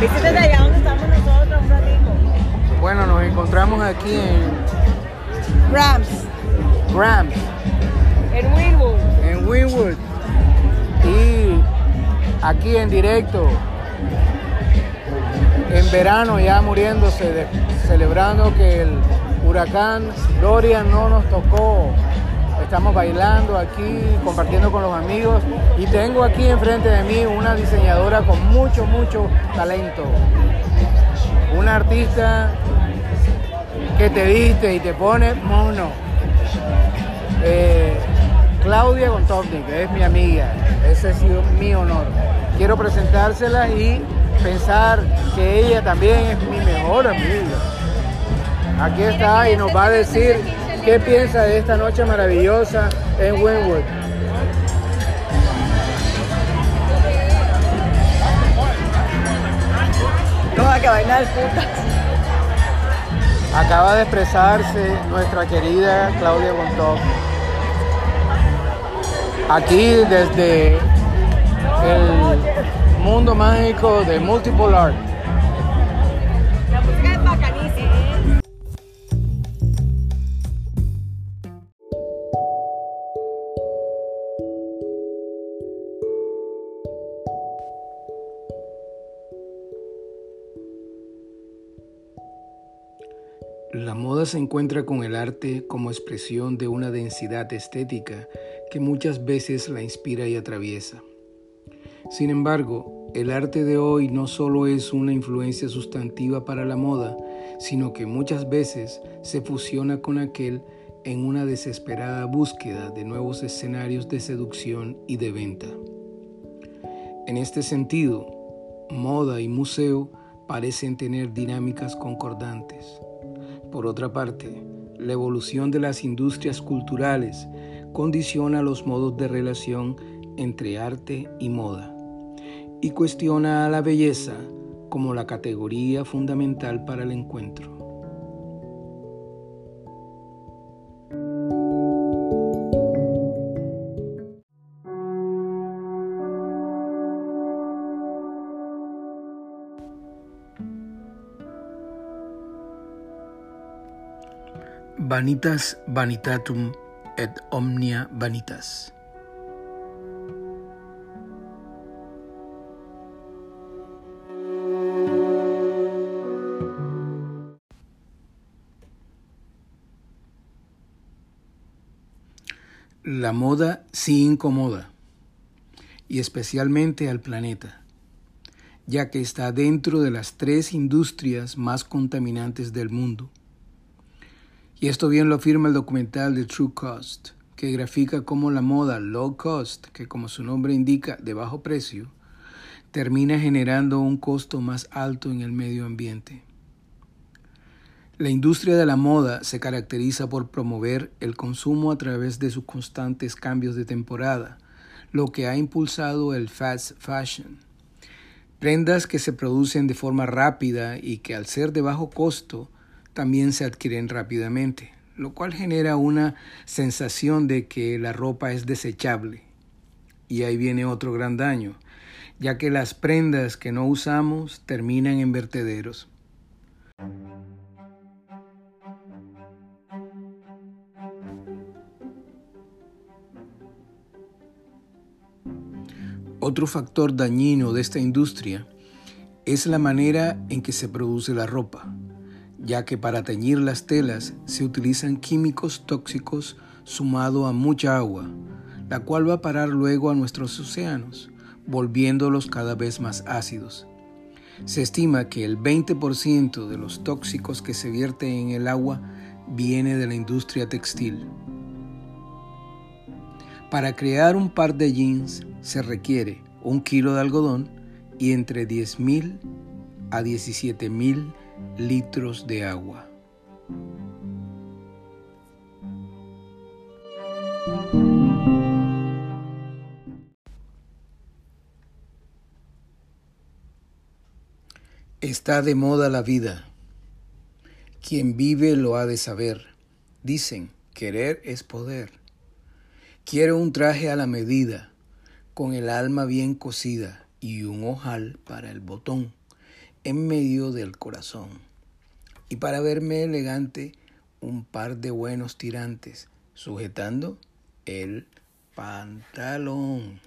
Visite de allá donde estamos nosotros un ratito. Bueno, nos encontramos aquí en Rams, Grams, en Winwood. en Winwood. Y aquí en directo, en verano ya muriéndose, de- celebrando que el huracán Dorian no nos tocó. Estamos bailando aquí, compartiendo con los amigos. Y tengo aquí enfrente de mí una diseñadora con mucho, mucho talento. Una artista que te viste y te pone mono. Eh, Claudia Gontovnik, es mi amiga. Ese ha sido mi honor. Quiero presentársela y pensar que ella también es mi mejor amiga. Aquí está y nos va a decir qué piensa de esta noche maravillosa en Winwood. Toda que bailar puta. Acaba de expresarse nuestra querida Claudia Gontovnik. Aquí desde el mundo mágico de Multiple Art. La moda se encuentra con el arte como expresión de una densidad estética que muchas veces la inspira y atraviesa. Sin embargo, el arte de hoy no solo es una influencia sustantiva para la moda, sino que muchas veces se fusiona con aquel en una desesperada búsqueda de nuevos escenarios de seducción y de venta. En este sentido, moda y museo parecen tener dinámicas concordantes. Por otra parte, la evolución de las industrias culturales condiciona los modos de relación entre arte y moda y cuestiona a la belleza como la categoría fundamental para el encuentro. Vanitas vanitatum et omnia vanitas. La moda sí incomoda, y especialmente al planeta, ya que está dentro de las tres industrias más contaminantes del mundo. Y esto bien lo afirma el documental de True Cost, que grafica cómo la moda low cost, que como su nombre indica, de bajo precio, termina generando un costo más alto en el medio ambiente. La industria de la moda se caracteriza por promover el consumo a través de sus constantes cambios de temporada, lo que ha impulsado el fast fashion. Prendas que se producen de forma rápida y que al ser de bajo costo también se adquieren rápidamente, lo cual genera una sensación de que la ropa es desechable. Y ahí viene otro gran daño, ya que las prendas que no usamos terminan en vertederos. Otro factor dañino de esta industria es la manera en que se produce la ropa, ya que para teñir las telas se utilizan químicos tóxicos sumado a mucha agua, la cual va a parar luego a nuestros océanos, volviéndolos cada vez más ácidos. Se estima que el 20% de los tóxicos que se vierten en el agua viene de la industria textil. Para crear un par de jeans se requiere un kilo de algodón y entre 10.000 a 17.000 litros de agua. Está de moda la vida. Quien vive lo ha de saber. Dicen, querer es poder. Quiero un traje a la medida, con el alma bien cosida y un ojal para el botón. En medio del corazón. Y para verme elegante, un par de buenos tirantes, sujetando el pantalón.